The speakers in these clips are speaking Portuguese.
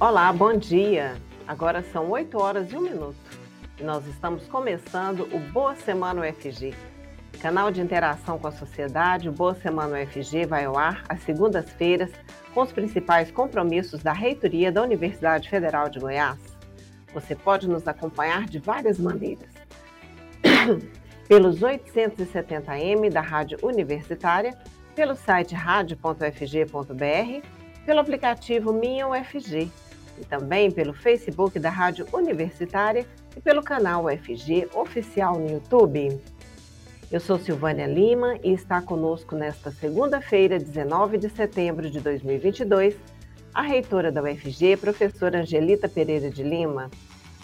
Olá, bom dia. Agora são 8 horas e 1 minuto e nós estamos começando o Boa Semana UFG. Canal de interação com a sociedade, o Boa Semana UFG vai ao ar às segundas-feiras com os principais compromissos da reitoria da Universidade Federal de Goiás. Você pode nos acompanhar de várias maneiras. Pelos 870M da Rádio Universitária, pelo site radio.ufg.br, pelo aplicativo Minha UFG e também pelo Facebook da Rádio Universitária e pelo canal UFG Oficial no YouTube. Eu sou Silvânia Lima e está conosco nesta segunda-feira, 19 de setembro de 2022, a reitora da UFG, professora Angelita Pereira de Lima.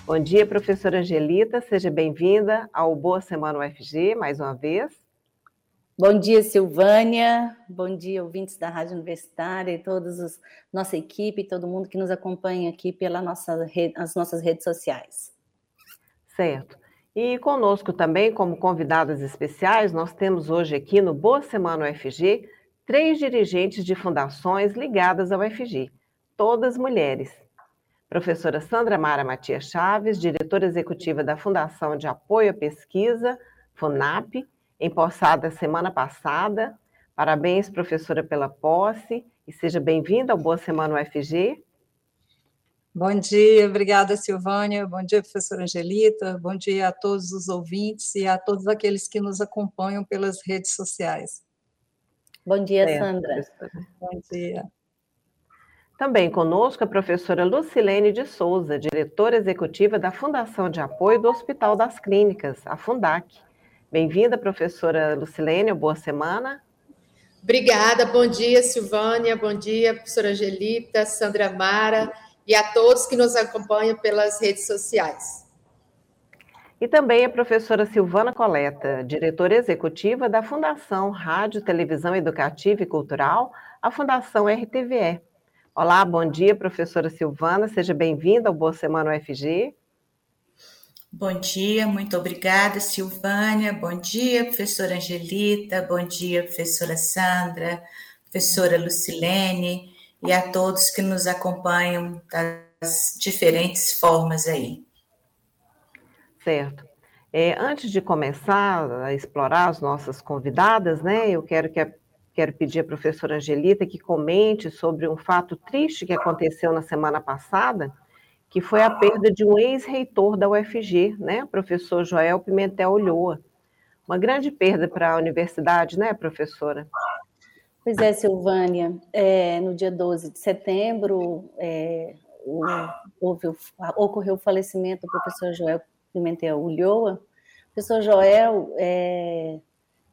Bom dia, professora Angelita, seja bem-vinda ao Boa Semana UFG mais uma vez. Bom dia, Silvânia. Bom dia, ouvintes da Rádio Universitária e toda nossa equipe, todo mundo que nos acompanha aqui pelas nossa as nossas redes sociais. Certo. E conosco também, como convidadas especiais, nós temos hoje aqui no Boa Semana UFG três dirigentes de fundações ligadas ao UFG, todas mulheres. Professora Sandra Mara Matias Chaves, diretora executiva da Fundação de Apoio à Pesquisa, FUNAP, empossada semana passada. Parabéns, professora, pela posse e seja bem-vinda ao Boa Semana UFG. Bom dia, obrigada, Silvânia. Bom dia, professora Angelita. Bom dia a todos os ouvintes e a todos aqueles que nos acompanham pelas redes sociais. Bom dia, é, Sandra. Professora. Bom dia. Também conosco a professora Lucilene de Souza, diretora executiva da Fundação de Apoio do Hospital das Clínicas, a FUNDAC. Bem-vinda, professora Lucilene, boa semana. Obrigada, bom dia, Silvânia, bom dia, professora Angelita, Sandra Mara e a todos que nos acompanham pelas redes sociais. E também a professora Silvana Coleta, diretora executiva da Fundação Rádio, Televisão Educativa e Cultural, a Fundação RTVE. Olá, bom dia, professora Silvana, seja bem-vinda ao Boa Semana UFG. Bom dia, muito obrigada, Silvânia. Bom dia, professora Angelita. Bom dia, professora Sandra, professora Lucilene e a todos que nos acompanham das diferentes formas aí. Certo. É, antes de começar a explorar as nossas convidadas, né, eu quero que a, quero pedir à professora Angelita que comente sobre um fato triste que aconteceu na semana passada que foi a perda de um ex-reitor da UFG, né, professor Joel Pimentel Ulloa. Uma grande perda para a universidade, né, professora? Pois é, Silvânia. É, no dia 12 de setembro, é, o, houve, ocorreu o falecimento do professor Joel Pimentel Ulloa. O professor Joel é,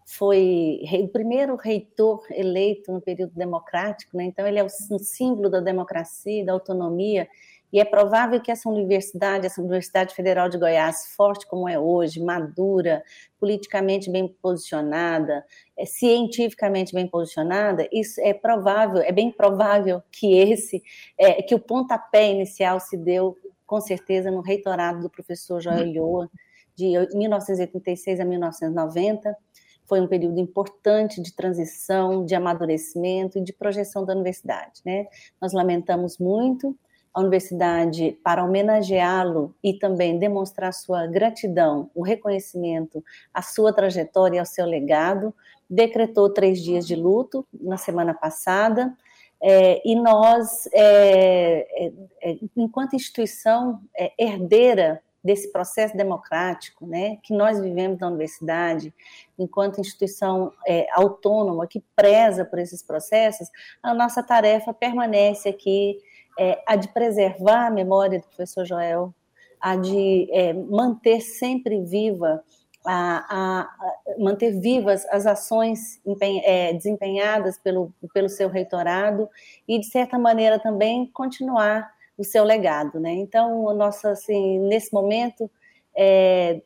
foi o primeiro reitor eleito no período democrático, né? então ele é um símbolo da democracia, da autonomia, e é provável que essa universidade, essa Universidade Federal de Goiás, forte como é hoje, madura, politicamente bem posicionada, é, cientificamente bem posicionada, isso é provável, é bem provável que esse, é, que o pontapé inicial se deu, com certeza, no reitorado do professor Joel Lhoa, de 1986 a 1990. Foi um período importante de transição, de amadurecimento e de projeção da universidade. Né? Nós lamentamos muito, a universidade, para homenageá-lo e também demonstrar sua gratidão, o reconhecimento à sua trajetória e ao seu legado, decretou três dias de luto na semana passada. É, e nós, é, é, é enquanto instituição é, herdeira desse processo democrático, né, que nós vivemos na universidade, enquanto instituição é, autônoma que preza por esses processos, a nossa tarefa permanece aqui é, a de preservar a memória do professor Joel, a de é, manter sempre viva a, a, manter vivas as ações é, desempenhadas pelo, pelo seu reitorado e, de certa maneira, também continuar o seu legado. Né? Então, nossa, assim, nesse momento, é,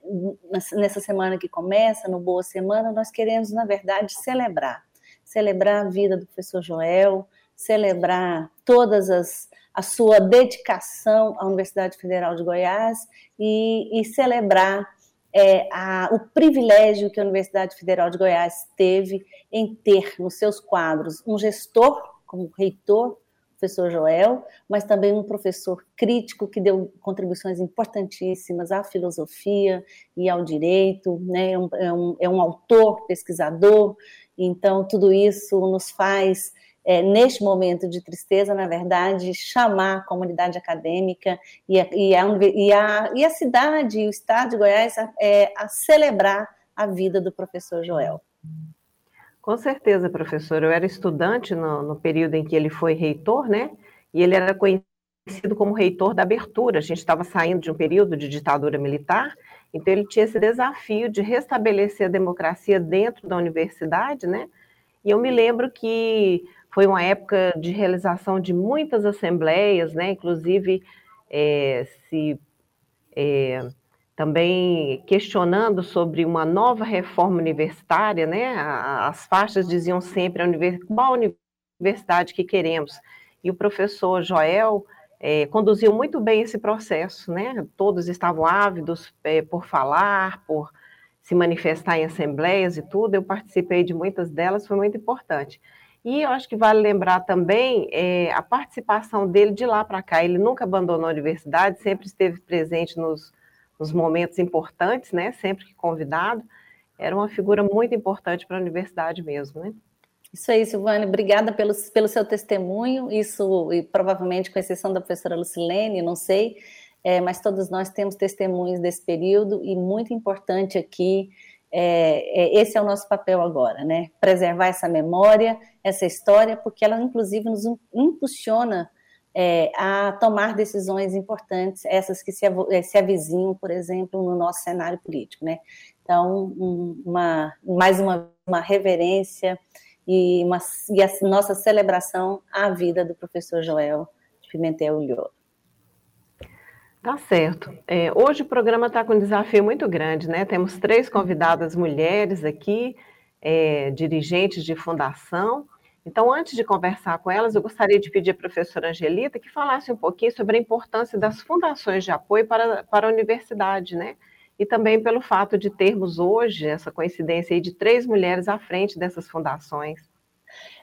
nessa semana que começa, no Boa Semana, nós queremos, na verdade, celebrar. Celebrar a vida do professor Joel, celebrar todas as a sua dedicação à Universidade Federal de Goiás e, e celebrar é, a, o privilégio que a Universidade Federal de Goiás teve em ter nos seus quadros um gestor como reitor, professor Joel, mas também um professor crítico que deu contribuições importantíssimas à filosofia e ao direito, né? é, um, é, um, é um autor, pesquisador, então tudo isso nos faz é, neste momento de tristeza, na verdade, chamar a comunidade acadêmica e a, e a, e a, e a cidade o estado de Goiás a, é, a celebrar a vida do professor Joel. Com certeza, professor. Eu era estudante no, no período em que ele foi reitor, né? E ele era conhecido como reitor da abertura. A gente estava saindo de um período de ditadura militar, então ele tinha esse desafio de restabelecer a democracia dentro da universidade, né? E eu me lembro que foi uma época de realização de muitas assembleias, né? Inclusive é, se é, também questionando sobre uma nova reforma universitária, né? As faixas diziam sempre qual universidade que queremos. E o professor Joel é, conduziu muito bem esse processo, né? Todos estavam ávidos é, por falar, por se manifestar em assembleias e tudo. Eu participei de muitas delas, foi muito importante. E eu acho que vale lembrar também é, a participação dele de lá para cá. Ele nunca abandonou a universidade, sempre esteve presente nos, nos momentos importantes, né? Sempre que convidado. Era uma figura muito importante para a universidade mesmo, né? Isso aí, Silvane, obrigada pelo, pelo seu testemunho. Isso, e provavelmente, com exceção da professora Lucilene, não sei, é, mas todos nós temos testemunhos desse período e muito importante aqui é, é, esse é o nosso papel agora, né? Preservar essa memória, essa história, porque ela, inclusive, nos impulsiona é, a tomar decisões importantes, essas que se, é, se avizinham, por exemplo, no nosso cenário político, né? Então, uma, mais uma, uma reverência e, uma, e a nossa celebração à vida do professor Joel Pimentel Ulloa. Tá certo. É, hoje o programa está com um desafio muito grande, né? Temos três convidadas mulheres aqui, é, dirigentes de fundação. Então, antes de conversar com elas, eu gostaria de pedir à professora Angelita que falasse um pouquinho sobre a importância das fundações de apoio para, para a universidade, né? E também pelo fato de termos hoje essa coincidência de três mulheres à frente dessas fundações.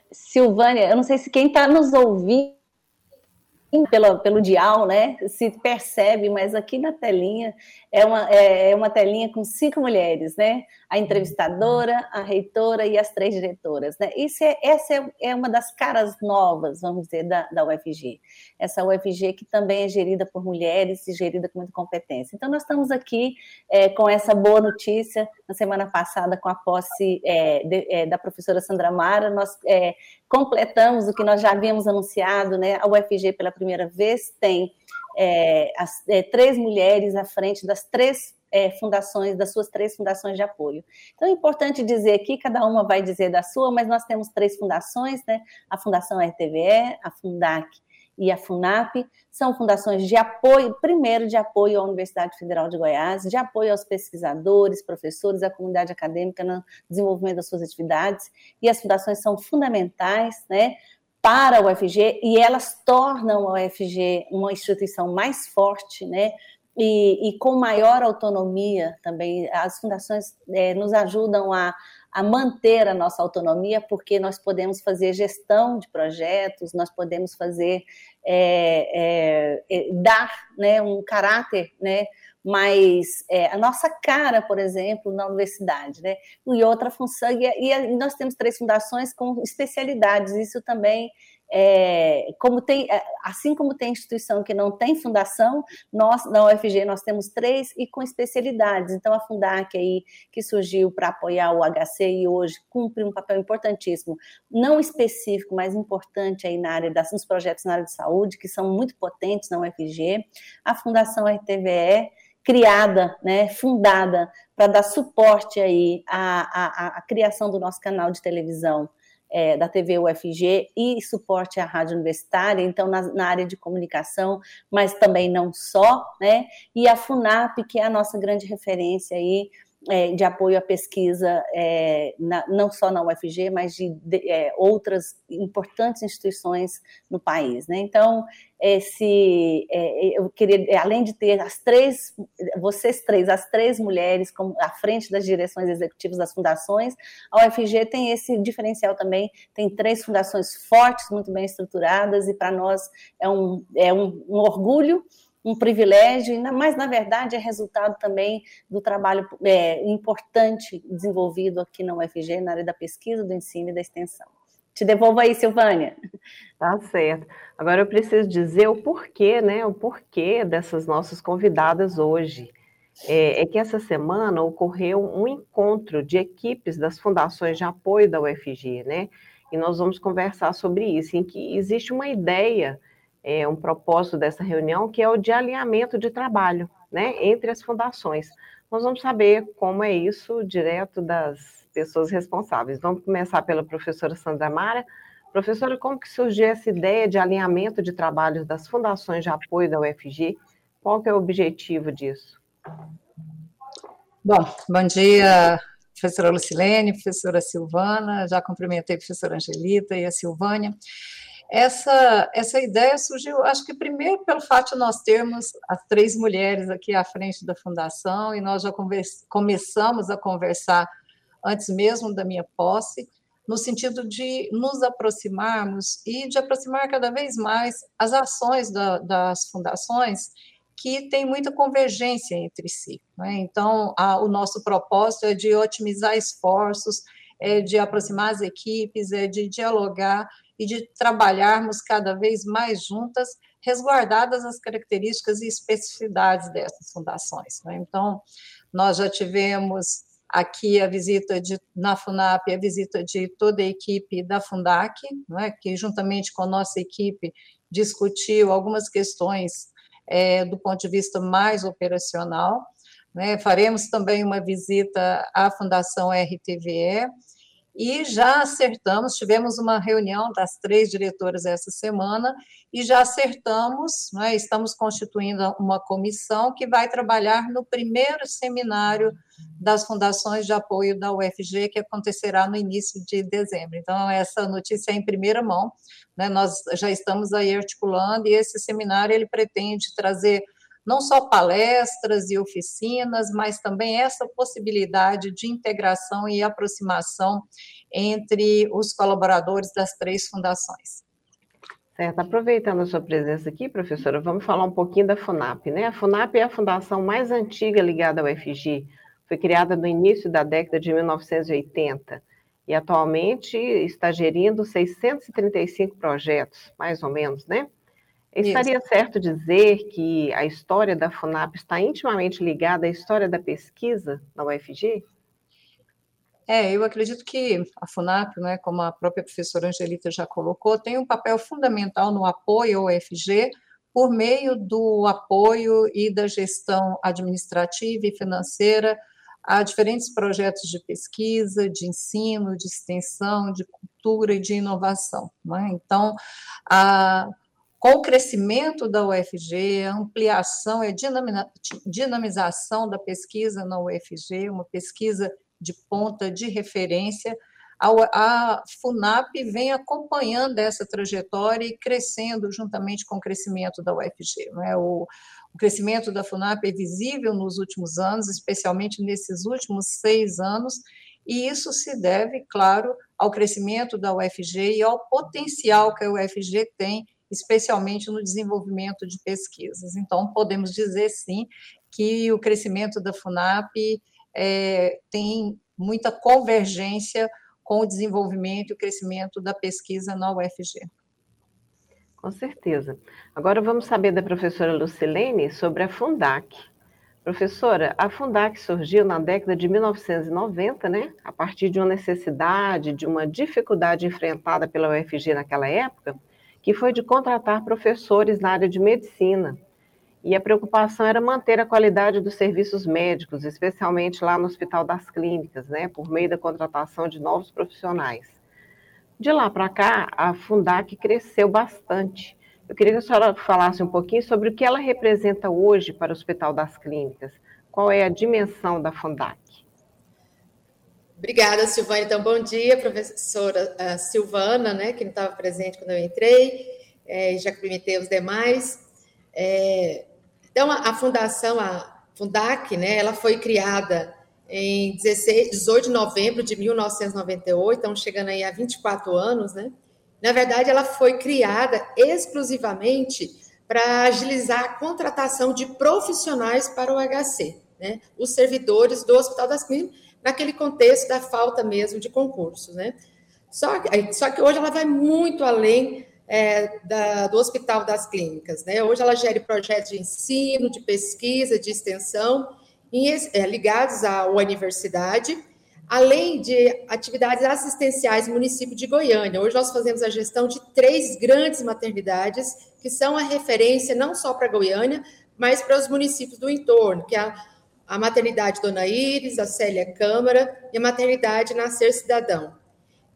Silvânia, eu não sei se quem está nos ouvindo pelo, pelo dial, né? Se percebe, mas aqui na telinha é uma, é, é uma telinha com cinco mulheres, né? A entrevistadora, a reitora e as três diretoras, né? Isso é, essa é, é uma das caras novas, vamos dizer, da, da UFG. Essa UFG que também é gerida por mulheres e gerida com muita competência. Então, nós estamos aqui é, com essa boa notícia. Na semana passada, com a posse é, de, é, da professora Sandra Mara, nós é, completamos o que nós já havíamos anunciado, né? A UFG, pela primeira vez, tem é, as, é, três mulheres à frente das três é, fundações, das suas três fundações de apoio. Então é importante dizer aqui, cada uma vai dizer da sua, mas nós temos três fundações, né? A Fundação RTVE, a Fundac e a FUNAP, são fundações de apoio, primeiro de apoio à Universidade Federal de Goiás, de apoio aos pesquisadores, professores, à comunidade acadêmica no desenvolvimento das suas atividades, e as fundações são fundamentais, né, para a UFG e elas tornam a UFG uma instituição mais forte, né? E, e com maior autonomia também. As fundações é, nos ajudam a, a manter a nossa autonomia, porque nós podemos fazer gestão de projetos, nós podemos fazer é, é, é dar né, um caráter né, mas é, a nossa cara, por exemplo, na universidade, né? E outra função, e, e nós temos três fundações com especialidades, isso também é, como tem, é, assim como tem instituição que não tem fundação, nós na UFG nós temos três e com especialidades. Então a Fundac aí que surgiu para apoiar o HC e hoje cumpre um papel importantíssimo, não específico, mas importante aí na área das nos projetos na área de saúde que são muito potentes na UFG. A Fundação RTVE criada, né, fundada para dar suporte aí à, à, à, criação do nosso canal de televisão é, da TV UFG e suporte à rádio universitária, então na, na, área de comunicação, mas também não só, né? E a FUNAP, que é a nossa grande referência aí é, de apoio à pesquisa, é, na, não só na UFG, mas de, de é, outras importantes instituições no país. Né? Então, esse, é, eu queria, além de ter as três, vocês três, as três mulheres como, à frente das direções executivas das fundações, a UFG tem esse diferencial também, tem três fundações fortes, muito bem estruturadas, e para nós é um, é um, um orgulho um privilégio, mas na verdade é resultado também do trabalho é, importante desenvolvido aqui na UFG, na área da pesquisa, do ensino e da extensão. Te devolvo aí, Silvânia. Tá certo. Agora eu preciso dizer o porquê, né? O porquê dessas nossas convidadas hoje. É, é, que essa semana ocorreu um encontro de equipes das fundações de apoio da UFG, né? E nós vamos conversar sobre isso, em que existe uma ideia é, um propósito dessa reunião, que é o de alinhamento de trabalho né, entre as fundações. Nós vamos saber como é isso direto das pessoas responsáveis. Vamos começar pela professora Sandra Mara. Professora, como que surgiu essa ideia de alinhamento de trabalhos das fundações de apoio da UFG? Qual que é o objetivo disso? Bom, bom dia, professora Lucilene, professora Silvana, já cumprimentei a professora Angelita e a Silvânia. Essa, essa ideia surgiu, acho que primeiro pelo fato de nós termos as três mulheres aqui à frente da fundação, e nós já começamos a conversar antes mesmo da minha posse, no sentido de nos aproximarmos e de aproximar cada vez mais as ações da, das fundações que têm muita convergência entre si. Né? Então, a, o nosso propósito é de otimizar esforços, é de aproximar as equipes, é de dialogar e de trabalharmos cada vez mais juntas, resguardadas as características e especificidades dessas fundações. Né? Então, nós já tivemos aqui a visita de, na FUNAP, a visita de toda a equipe da Fundac, é? que juntamente com a nossa equipe discutiu algumas questões é, do ponto de vista mais operacional. Né? Faremos também uma visita à Fundação RTVE, e já acertamos, tivemos uma reunião das três diretoras essa semana e já acertamos, né, estamos constituindo uma comissão que vai trabalhar no primeiro seminário das fundações de apoio da UFG, que acontecerá no início de dezembro. Então, essa notícia é em primeira mão, né, nós já estamos aí articulando, e esse seminário ele pretende trazer não só palestras e oficinas, mas também essa possibilidade de integração e aproximação entre os colaboradores das três fundações. Certo. Aproveitando a sua presença aqui, professora, vamos falar um pouquinho da FUNAP, né? A FUNAP é a fundação mais antiga ligada ao FG, foi criada no início da década de 1980 e atualmente está gerindo 635 projetos, mais ou menos, né? Estaria Isso. certo dizer que a história da FUNAP está intimamente ligada à história da pesquisa na UFG? É, eu acredito que a FUNAP, né, como a própria professora Angelita já colocou, tem um papel fundamental no apoio ao UFG por meio do apoio e da gestão administrativa e financeira a diferentes projetos de pesquisa, de ensino, de extensão, de cultura e de inovação. Né? Então, a com o crescimento da UFG, ampliação e dinamização da pesquisa na UFG, uma pesquisa de ponta de referência, a, FUNAP vem acompanhando essa trajetória e crescendo juntamente com o crescimento da UFG. Né? O, o crescimento da FUNAP é visível nos últimos anos, especialmente nesses últimos seis anos, e isso se deve, claro, ao crescimento da UFG e ao potencial que a UFG tem especialmente no desenvolvimento de pesquisas. Então, podemos dizer sim que o crescimento da FUNAP é, tem muita convergência com o desenvolvimento e o crescimento da pesquisa na UFG. Com certeza. Agora vamos saber da professora Lucilene sobre a Fundac. Professora, a Fundac surgiu na década de 1990, né? A partir de uma necessidade, de uma dificuldade enfrentada pela UFG naquela época, que foi de contratar professores na área de medicina. e a preocupação era manter a qualidade dos serviços médicos, especialmente lá no Hospital das Clínicas, né, por meio da contratação de novos profissionais. De lá para cá, a Fundac cresceu bastante. Eu queria que a senhora falasse um pouquinho sobre o que ela representa hoje para o Hospital das Clínicas. Qual é a dimensão da Fundac? Obrigada, Silvana. Então, bom dia, professora uh, Silvana, né, que não estava presente quando eu entrei, é, já cumprimentei os demais. É, então, a, a, fundação, a Fundac, né, ela foi criada em 16, 18 de novembro de 1998, então chegando aí a 24 anos, né? Na verdade, ela foi criada exclusivamente para agilizar a contratação de profissionais para o HC, né? Os servidores do Hospital das Clínicas, naquele contexto da falta mesmo de concursos, né? Só, só que hoje ela vai muito além é, da, do Hospital das Clínicas. Né? Hoje ela gera projetos de ensino, de pesquisa, de extensão, em, é, ligados à universidade, além de atividades assistenciais no município de Goiânia. Hoje nós fazemos a gestão de três grandes maternidades, que são a referência não só para Goiânia, mas para os municípios do entorno, que é a, a maternidade Dona Iris, a Célia Câmara e a maternidade Nascer Cidadão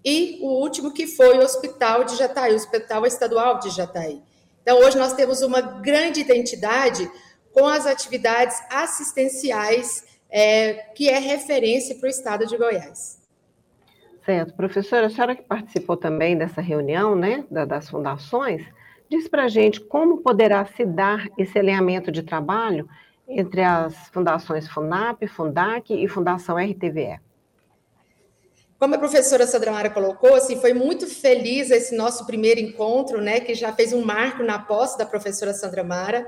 e o último que foi o Hospital de Jataí, o Hospital Estadual de Jataí. Então, hoje nós temos uma grande identidade com as atividades assistenciais, é, que é referência para o estado de Goiás. Certo. Professora, a senhora que participou também dessa reunião, né, das fundações, diz para a gente como poderá se dar esse alinhamento de trabalho entre as fundações FUNAP, FUNDAC e Fundação RTVE. Como a professora Sandra Mara colocou, assim, foi muito feliz esse nosso primeiro encontro, né, que já fez um marco na posse da professora Sandra Mara.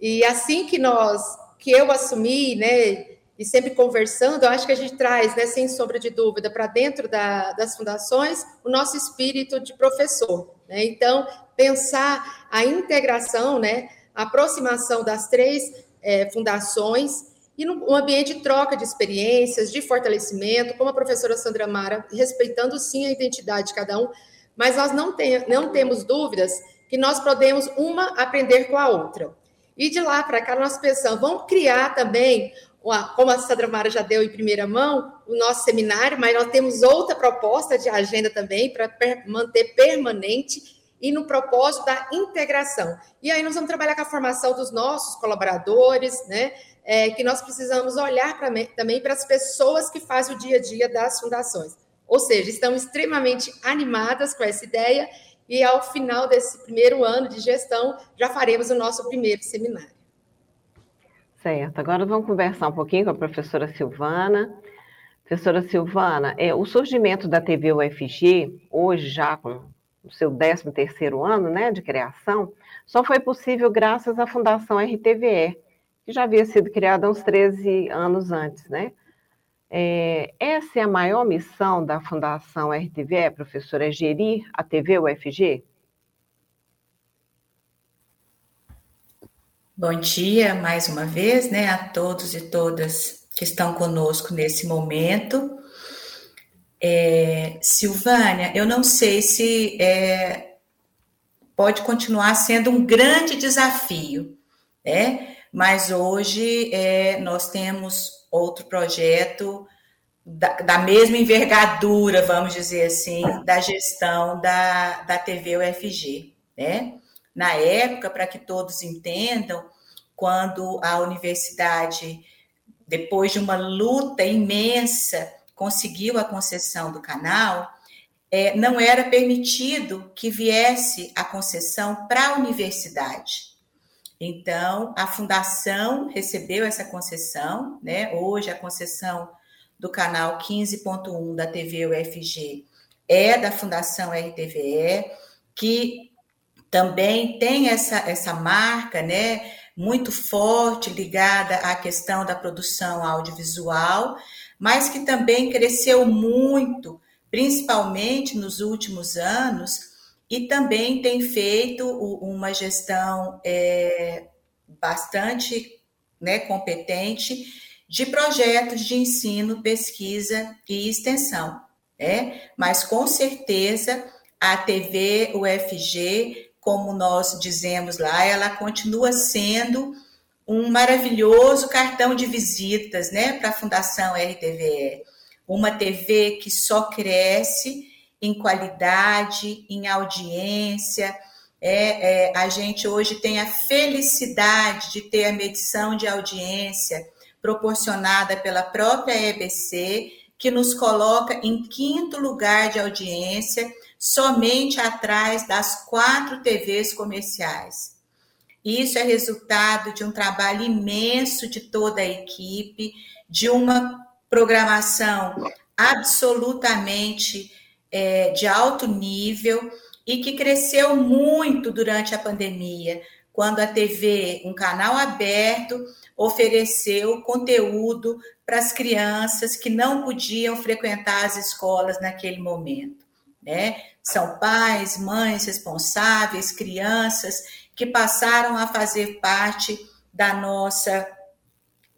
E assim que nós, que eu assumi, né, e sempre conversando, eu acho que a gente traz, né, sem sombra de dúvida, para dentro da, das fundações, o nosso espírito de professor. Né? Então, pensar a integração, né, a aproximação das três é, fundações e num ambiente de troca de experiências, de fortalecimento, como a professora Sandra Mara, respeitando sim a identidade de cada um, mas nós não, tem, não temos dúvidas que nós podemos uma aprender com a outra. E de lá para cá nós pensamos, vamos criar também, como a Sandra Mara já deu em primeira mão, o nosso seminário, mas nós temos outra proposta de agenda também para manter permanente e no propósito da integração. E aí nós vamos trabalhar com a formação dos nossos colaboradores, né? é, que nós precisamos olhar pra, também para as pessoas que fazem o dia a dia das fundações. Ou seja, estamos extremamente animadas com essa ideia e ao final desse primeiro ano de gestão já faremos o nosso primeiro seminário. Certo, agora vamos conversar um pouquinho com a professora Silvana. Professora Silvana, é, o surgimento da TV UFG, hoje já com o seu 13º ano né, de criação, só foi possível graças à Fundação RTVE, que já havia sido criada uns 13 anos antes, né? É, essa é a maior missão da Fundação RTVE, professora, é gerir a TV UFG? Bom dia mais uma vez, né, a todos e todas que estão conosco nesse momento. É, Silvânia, eu não sei se é, pode continuar sendo um grande desafio, né? mas hoje é, nós temos outro projeto da, da, mesma envergadura, vamos dizer assim, da gestão da, da TV UFG. Né? Na época, para que todos entendam, quando a universidade, depois de uma luta imensa, conseguiu a concessão do canal, é, não era permitido que viesse a concessão para a universidade. Então, a fundação recebeu essa concessão, né? Hoje a concessão do canal 15.1 da TV UFG é da Fundação RTVE, que também tem essa, essa marca, né? Muito forte ligada à questão da produção audiovisual, mas que também cresceu muito, principalmente nos últimos anos, e também tem feito uma gestão é, bastante né, competente de projetos de ensino, pesquisa e extensão. Né? Mas com certeza a TV UFG, como nós dizemos lá, ela continua sendo um maravilhoso cartão de visitas né, para a Fundação RTVE. Uma TV que só cresce em qualidade, em audiência. É, é, a gente hoje tem a felicidade de ter a medição de audiência proporcionada pela própria EBC, que nos coloca em quinto lugar de audiência, somente atrás das quatro TVs comerciais. Isso é resultado de um trabalho imenso de toda a equipe, de uma programação absolutamente é, de alto nível e que cresceu muito durante a pandemia, quando a TV, um canal aberto, ofereceu conteúdo para as crianças que não podiam frequentar as escolas naquele momento. Né? São pais, mães responsáveis, crianças que passaram a fazer parte da nossa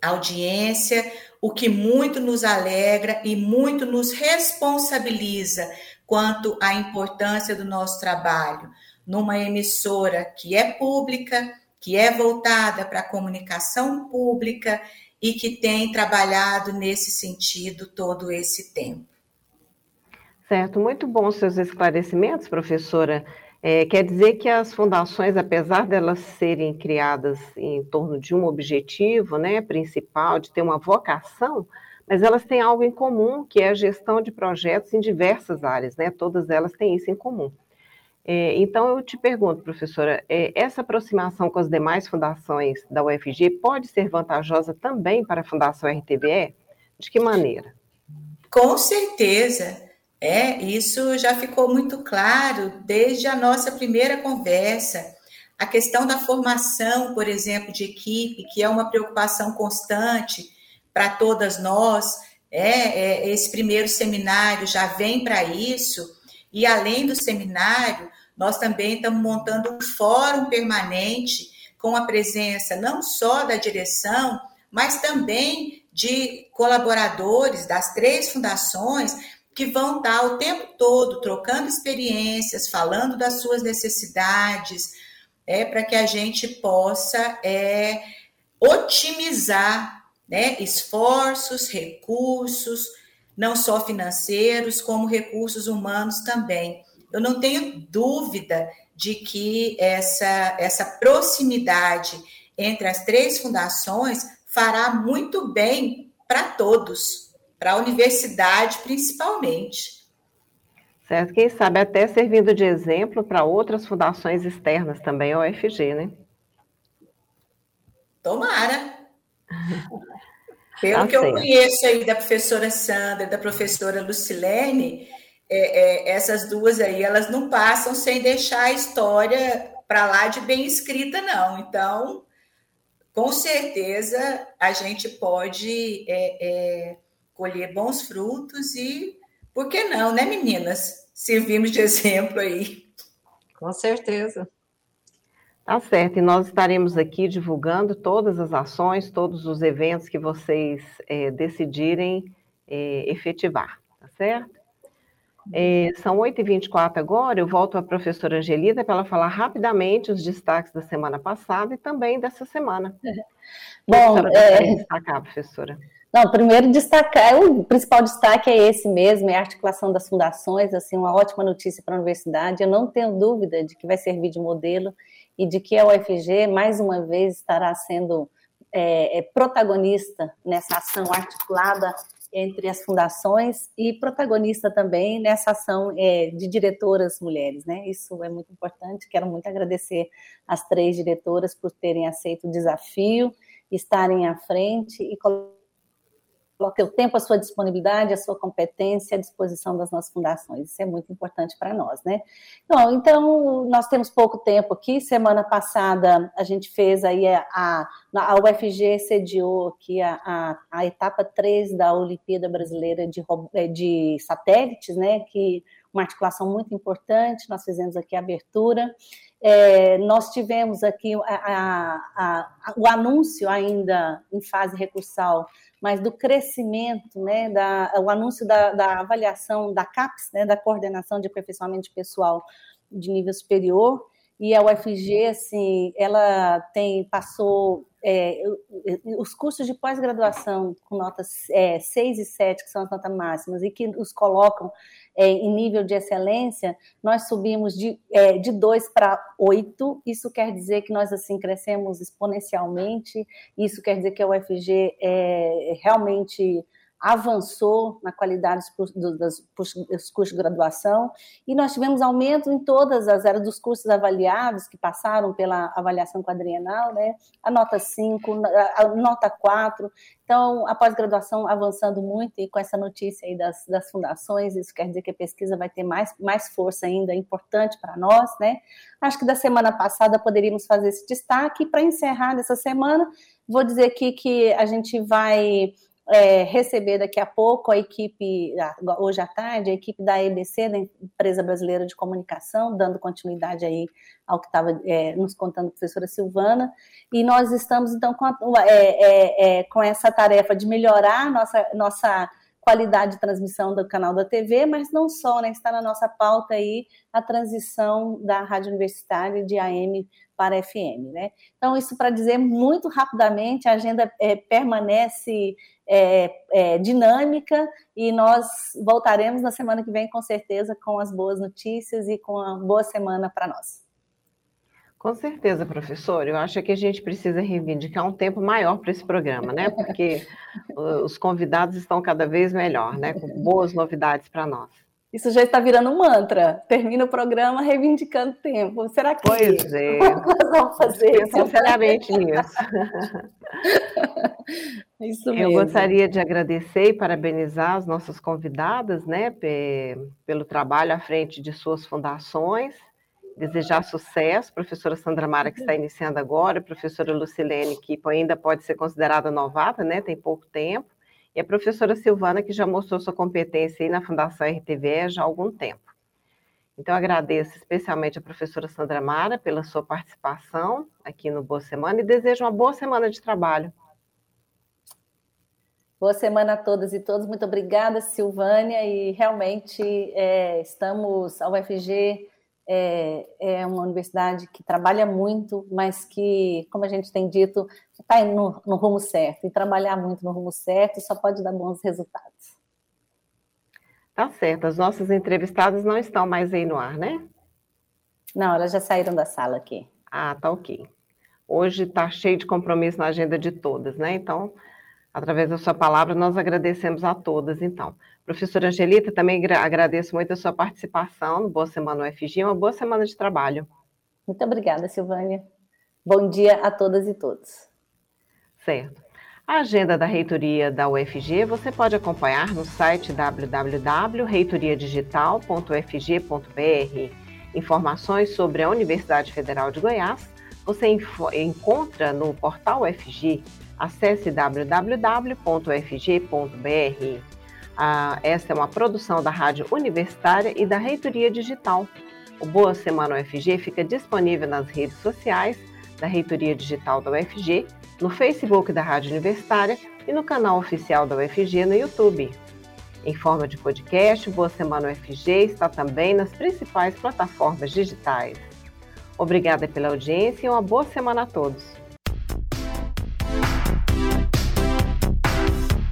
audiência, o que muito nos alegra e muito nos responsabiliza quanto à importância do nosso trabalho numa emissora que é pública, que é voltada para a comunicação pública e que tem trabalhado nesse sentido todo esse tempo. Certo, muito bons seus esclarecimentos, professora. É, quer dizer que as fundações, apesar delas serem criadas em torno de um objetivo né, principal, de ter uma vocação, mas elas têm algo em comum, que é a gestão de projetos em diversas áreas, né? Todas elas têm isso em comum. É, então, eu te pergunto, professora, é, essa aproximação com as demais fundações da UFG pode ser vantajosa também para a Fundação RTBE? De que maneira? Com certeza. É, isso já ficou muito claro desde a nossa primeira conversa. A questão da formação, por exemplo, de equipe, que é uma preocupação constante para todas nós. É, é, esse primeiro seminário já vem para isso. E além do seminário, nós também estamos montando um fórum permanente com a presença não só da direção, mas também de colaboradores das três fundações que vão estar o tempo todo trocando experiências, falando das suas necessidades, é, para que a gente possa é, otimizar né, esforços, recursos, não só financeiros, como recursos humanos também. Eu não tenho dúvida de que essa, essa proximidade entre as três fundações fará muito bem para todos, para a universidade principalmente. Certo, quem sabe até servindo de exemplo para outras fundações externas também ao UFG, né? Tomara. Pelo tá que eu conheço aí da professora Sandra, da professora Lucilene, é, é, essas duas aí, elas não passam sem deixar a história para lá de bem escrita, não. Então, com certeza, a gente pode é, é colher bons frutos e, por que não, né, meninas? Servimos de exemplo aí. Com certeza. Tá certo, e nós estaremos aqui divulgando todas as ações, todos os eventos que vocês é, decidirem é, efetivar, tá certo? É, são 8h24 agora, eu volto à professora Angelita para ela falar rapidamente os destaques da semana passada e também dessa semana. Bom, é... destacar, professora. Não, primeiro destacar, o principal destaque é esse mesmo, é a articulação das fundações, assim, uma ótima notícia para a universidade, eu não tenho dúvida de que vai servir de modelo e de que a UFG, mais uma vez, estará sendo é, é, protagonista nessa ação articulada entre as fundações e protagonista também nessa ação é, de diretoras mulheres, né? Isso é muito importante. Quero muito agradecer as três diretoras por terem aceito o desafio, estarem à frente e coloque o tempo, a sua disponibilidade, a sua competência à disposição das nossas fundações. Isso é muito importante para nós, né? Bom, então, nós temos pouco tempo aqui. Semana passada, a gente fez aí a, a, a UFG sediou aqui a, a, a etapa 3 da Olimpíada Brasileira de, é, de Satélites, né? Que uma articulação muito importante. Nós fizemos aqui a abertura. É, nós tivemos aqui a, a, a, o anúncio ainda em fase recursal mas do crescimento, né, da, o anúncio da, da avaliação da CAPES, né, da Coordenação de Aperfeiçoamento Pessoal de Nível Superior, e a UFG, assim, ela tem, passou é, os cursos de pós-graduação com notas é, 6 e 7, que são as notas máximas, e que os colocam é, em nível de excelência, nós subimos de, é, de 2 para 8, isso quer dizer que nós, assim, crescemos exponencialmente, isso quer dizer que a UFG é realmente avançou na qualidade dos, cursos de graduação e nós tivemos aumento em todas as áreas dos cursos avaliados que passaram pela avaliação quadrienal, né? A nota 5, a nota 4. Então, a pós-graduação avançando muito e com essa notícia aí das, das fundações, isso quer dizer que a pesquisa vai ter mais, mais força ainda, importante para nós, né? Acho que da semana passada poderíamos fazer esse destaque. Para encerrar dessa semana, vou dizer aqui que a gente vai é, receber daqui a pouco a equipe, hoje à tarde, a equipe da EBC, da Empresa Brasileira de Comunicação, dando continuidade aí ao que estava é, nos contando a professora Silvana, e nós estamos, então, com, a, é, é, é, com essa tarefa de melhorar nossa, nossa qualidade de transmissão do canal da TV, mas não só, né, está na nossa pauta aí a transição da Rádio Universitária de AM para FM, né? Então, isso para dizer muito rapidamente, a agenda é, permanece é, é, dinâmica e nós voltaremos na semana que vem, com certeza, com as boas notícias e com uma boa semana para nós. Com certeza, professor. Eu acho que a gente precisa reivindicar um tempo maior para esse programa, né? Porque os convidados estão cada vez melhor, né? Com boas novidades para nós. Isso já está virando um mantra. Termina o programa reivindicando tempo. Será que pois é. nós vamos fazer sinceramente nisso? Isso mesmo. Eu gostaria de agradecer e parabenizar as nossas convidadas, né, pelo trabalho à frente de suas fundações. Desejar sucesso, professora Sandra Mara, que está iniciando agora, professora Lucilene, que ainda pode ser considerada novata, né, tem pouco tempo e a professora Silvana, que já mostrou sua competência aí na Fundação RTVE já há algum tempo. Então, agradeço especialmente a professora Sandra Mara pela sua participação aqui no Boa Semana e desejo uma boa semana de trabalho. Boa semana a todas e todos. Muito obrigada, Silvânia. E realmente é, estamos, a UFG é, é, uma universidade que trabalha muito, mas que, como a gente tem dito, está no, no rumo certo. E trabalhar muito no rumo certo só pode dar bons resultados. Tá certo. As nossas entrevistadas não estão mais aí no ar, né? Não, elas já saíram da sala aqui. Ah, tá ok. Hoje está cheio de compromisso na agenda de todas, né? Então, através da sua palavra, nós agradecemos a todas, então. Professora Angelita, também agradeço muito a sua participação Boa Semana UFG, uma boa semana de trabalho. Muito obrigada, Silvânia. Bom dia a todas e todos. Certo. A agenda da reitoria da UFG você pode acompanhar no site www.reitoriadigital.ufg.br. Informações sobre a Universidade Federal de Goiás você encontra no portal UFG. Acesse www.ufg.br. Ah, esta é uma produção da Rádio Universitária e da Reitoria Digital. O Boa Semana UFG fica disponível nas redes sociais da Reitoria Digital da UFG no Facebook da Rádio Universitária e no canal oficial da UFG no YouTube. Em forma de podcast, Boa Semana UFG está também nas principais plataformas digitais. Obrigada pela audiência e uma boa semana a todos.